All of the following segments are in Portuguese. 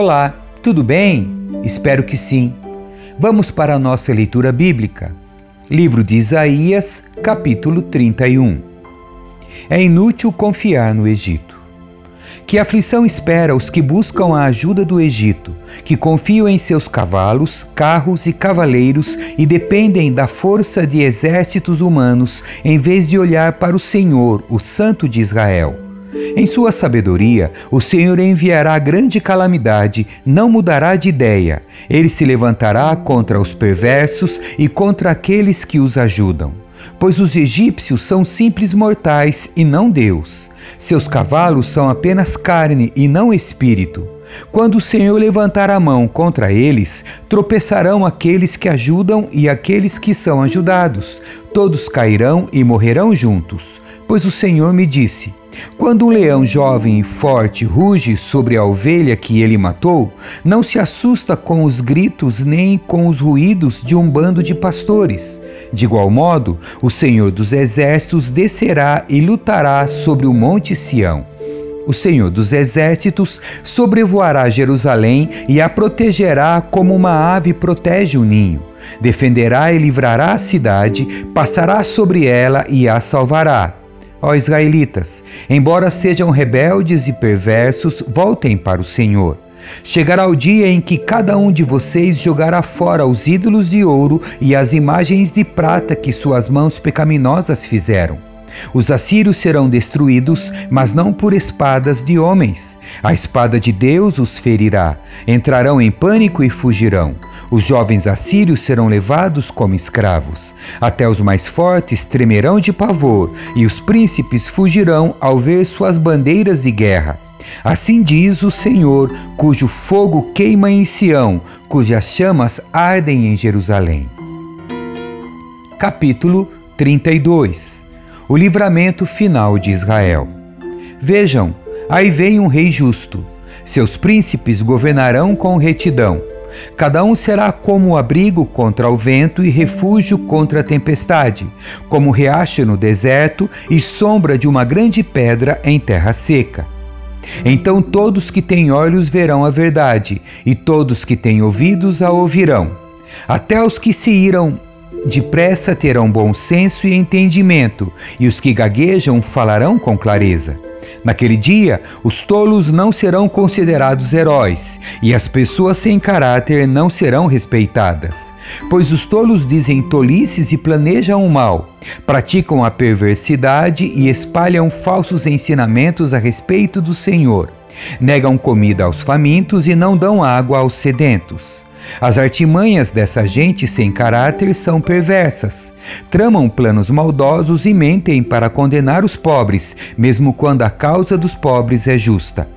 Olá, tudo bem? Espero que sim. Vamos para a nossa leitura bíblica. Livro de Isaías, capítulo 31. É inútil confiar no Egito. Que aflição espera os que buscam a ajuda do Egito, que confiam em seus cavalos, carros e cavaleiros e dependem da força de exércitos humanos, em vez de olhar para o Senhor, o Santo de Israel. Em sua sabedoria, o Senhor enviará grande calamidade, não mudará de ideia. Ele se levantará contra os perversos e contra aqueles que os ajudam. Pois os egípcios são simples mortais e não Deus. Seus cavalos são apenas carne e não espírito. Quando o Senhor levantar a mão contra eles, tropeçarão aqueles que ajudam e aqueles que são ajudados. Todos cairão e morrerão juntos. Pois o Senhor me disse: quando um leão jovem e forte ruge sobre a ovelha que ele matou, não se assusta com os gritos nem com os ruídos de um bando de pastores. De igual modo, o Senhor dos Exércitos descerá e lutará sobre o monte Sião. O Senhor dos Exércitos sobrevoará Jerusalém e a protegerá como uma ave protege o ninho. Defenderá e livrará a cidade, passará sobre ela e a salvará Ó israelitas, embora sejam rebeldes e perversos, voltem para o Senhor. Chegará o dia em que cada um de vocês jogará fora os ídolos de ouro e as imagens de prata que suas mãos pecaminosas fizeram. Os assírios serão destruídos, mas não por espadas de homens. A espada de Deus os ferirá. Entrarão em pânico e fugirão. Os jovens assírios serão levados como escravos. Até os mais fortes tremerão de pavor, e os príncipes fugirão ao ver suas bandeiras de guerra. Assim diz o Senhor, cujo fogo queima em Sião, cujas chamas ardem em Jerusalém. Capítulo 32 O livramento final de Israel. Vejam, aí vem um rei justo. Seus príncipes governarão com retidão. Cada um será como abrigo contra o vento e refúgio contra a tempestade, como riacho no deserto e sombra de uma grande pedra em terra seca. Então todos que têm olhos verão a verdade, e todos que têm ouvidos a ouvirão. Até os que se iram depressa terão bom senso e entendimento, e os que gaguejam falarão com clareza. Naquele dia, os tolos não serão considerados heróis, e as pessoas sem caráter não serão respeitadas. Pois os tolos dizem tolices e planejam o mal, praticam a perversidade e espalham falsos ensinamentos a respeito do Senhor. Negam comida aos famintos e não dão água aos sedentos. As artimanhas dessa gente sem caráter são perversas. Tramam planos maldosos e mentem para condenar os pobres, mesmo quando a causa dos pobres é justa.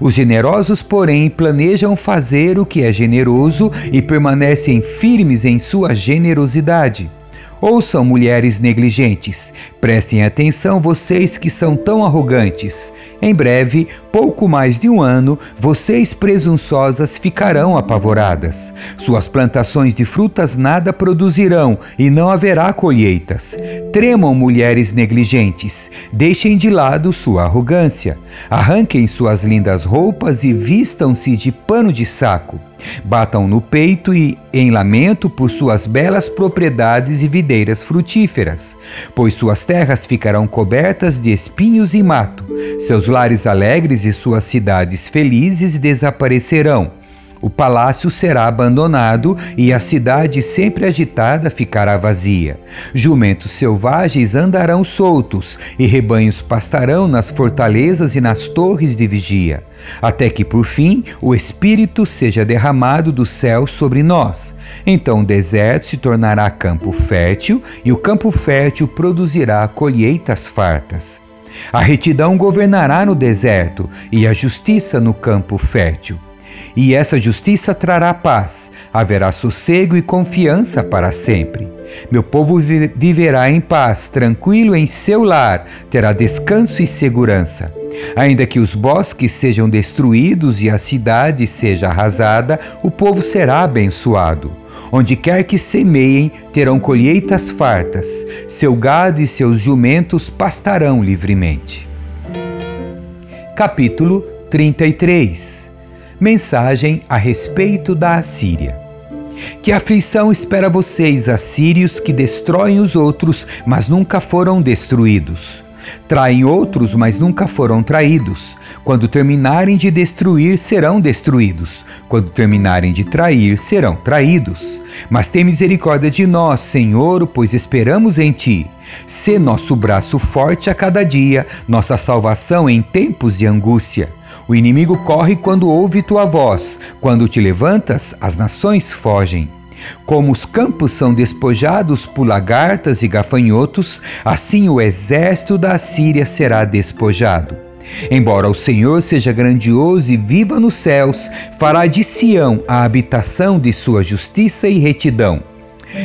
Os generosos, porém, planejam fazer o que é generoso e permanecem firmes em sua generosidade. Ouçam, mulheres negligentes, prestem atenção, vocês que são tão arrogantes. Em breve, pouco mais de um ano, vocês presunçosas ficarão apavoradas. Suas plantações de frutas nada produzirão e não haverá colheitas. Tremam, mulheres negligentes, deixem de lado sua arrogância. Arranquem suas lindas roupas e vistam-se de pano de saco. Batam no peito e em lamento por suas belas propriedades e videiras frutíferas, pois suas terras ficarão cobertas de espinhos e mato, seus lares alegres e suas cidades felizes desaparecerão o palácio será abandonado e a cidade sempre agitada ficará vazia. Jumentos selvagens andarão soltos e rebanhos pastarão nas fortalezas e nas torres de vigia, até que por fim o Espírito seja derramado do céu sobre nós. Então o deserto se tornará campo fértil e o campo fértil produzirá colheitas fartas. A retidão governará no deserto e a justiça no campo fértil. E essa justiça trará paz, haverá sossego e confiança para sempre. Meu povo viverá em paz, tranquilo em seu lar, terá descanso e segurança. Ainda que os bosques sejam destruídos e a cidade seja arrasada, o povo será abençoado. Onde quer que semeiem, terão colheitas fartas, seu gado e seus jumentos pastarão livremente. Capítulo 33 Mensagem a respeito da Assíria. Que aflição espera vocês, assírios, que destroem os outros, mas nunca foram destruídos? Traem outros, mas nunca foram traídos. Quando terminarem de destruir, serão destruídos. Quando terminarem de trair, serão traídos. Mas tem misericórdia de nós, Senhor, pois esperamos em Ti. Sê nosso braço forte a cada dia, nossa salvação em tempos de angústia. O inimigo corre quando ouve tua voz, quando te levantas, as nações fogem. Como os campos são despojados por lagartas e gafanhotos, assim o exército da Síria será despojado. Embora o Senhor seja grandioso e viva nos céus, fará de Sião a habitação de sua justiça e retidão.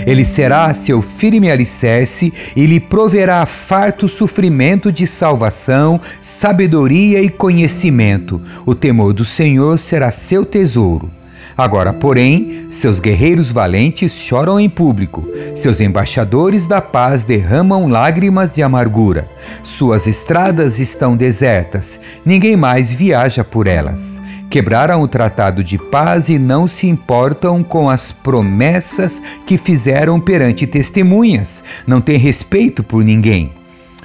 Ele será seu firme alicerce e lhe proverá farto sofrimento de salvação, sabedoria e conhecimento. O temor do Senhor será seu tesouro. Agora, porém, seus guerreiros valentes choram em público, seus embaixadores da paz derramam lágrimas de amargura. Suas estradas estão desertas, ninguém mais viaja por elas. Quebraram o tratado de paz e não se importam com as promessas que fizeram perante testemunhas, não têm respeito por ninguém.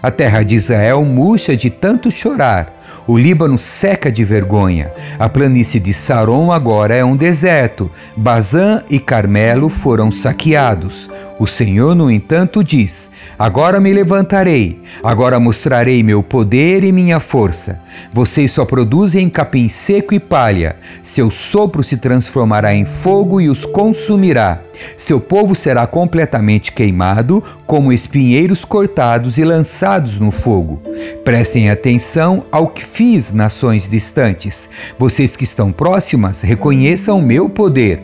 A terra de Israel murcha de tanto chorar. O Líbano seca de vergonha. A planície de Saron agora é um deserto. Bazã e Carmelo foram saqueados. O Senhor, no entanto, diz: Agora me levantarei, agora mostrarei meu poder e minha força. Vocês só produzem capim seco e palha. Seu sopro se transformará em fogo e os consumirá. Seu povo será completamente queimado, como espinheiros cortados e lançados no fogo. Prestem atenção ao que fiz, nações distantes. Vocês que estão próximas, reconheçam meu poder.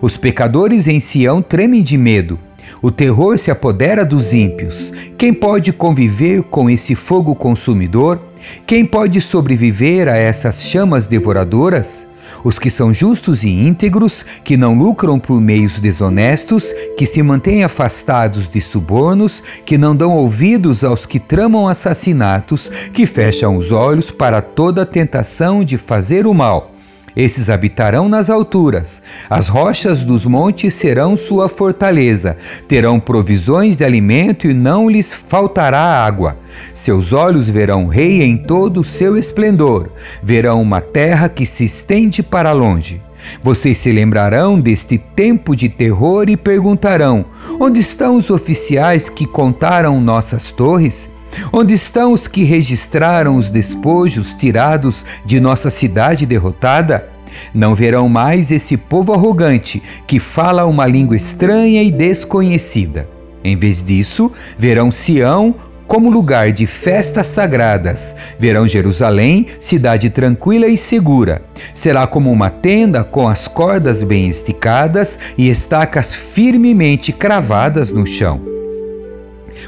Os pecadores em Sião tremem de medo. O terror se apodera dos ímpios. Quem pode conviver com esse fogo consumidor? Quem pode sobreviver a essas chamas devoradoras? Os que são justos e íntegros, que não lucram por meios desonestos, que se mantêm afastados de subornos, que não dão ouvidos aos que tramam assassinatos, que fecham os olhos para toda tentação de fazer o mal esses habitarão nas alturas, as rochas dos montes serão sua fortaleza, terão provisões de alimento e não lhes faltará água. Seus olhos verão o rei em todo o seu esplendor, verão uma terra que se estende para longe. Vocês se lembrarão deste tempo de terror e perguntarão: onde estão os oficiais que contaram nossas torres? Onde estão os que registraram os despojos tirados de nossa cidade derrotada? Não verão mais esse povo arrogante que fala uma língua estranha e desconhecida. Em vez disso, verão Sião como lugar de festas sagradas. Verão Jerusalém, cidade tranquila e segura. Será como uma tenda com as cordas bem esticadas e estacas firmemente cravadas no chão.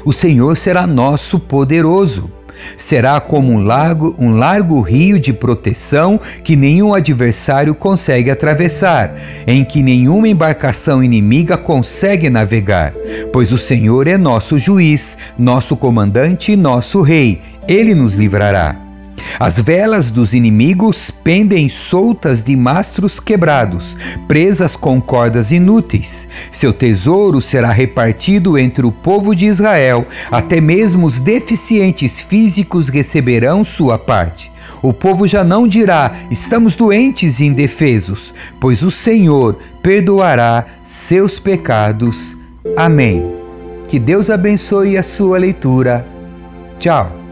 O Senhor será nosso poderoso. Será como um largo, um largo rio de proteção que nenhum adversário consegue atravessar, em que nenhuma embarcação inimiga consegue navegar, pois o Senhor é nosso juiz, nosso comandante e nosso rei. Ele nos livrará. As velas dos inimigos pendem soltas de mastros quebrados, presas com cordas inúteis. Seu tesouro será repartido entre o povo de Israel, até mesmo os deficientes físicos receberão sua parte. O povo já não dirá: estamos doentes e indefesos, pois o Senhor perdoará seus pecados. Amém. Que Deus abençoe a sua leitura. Tchau.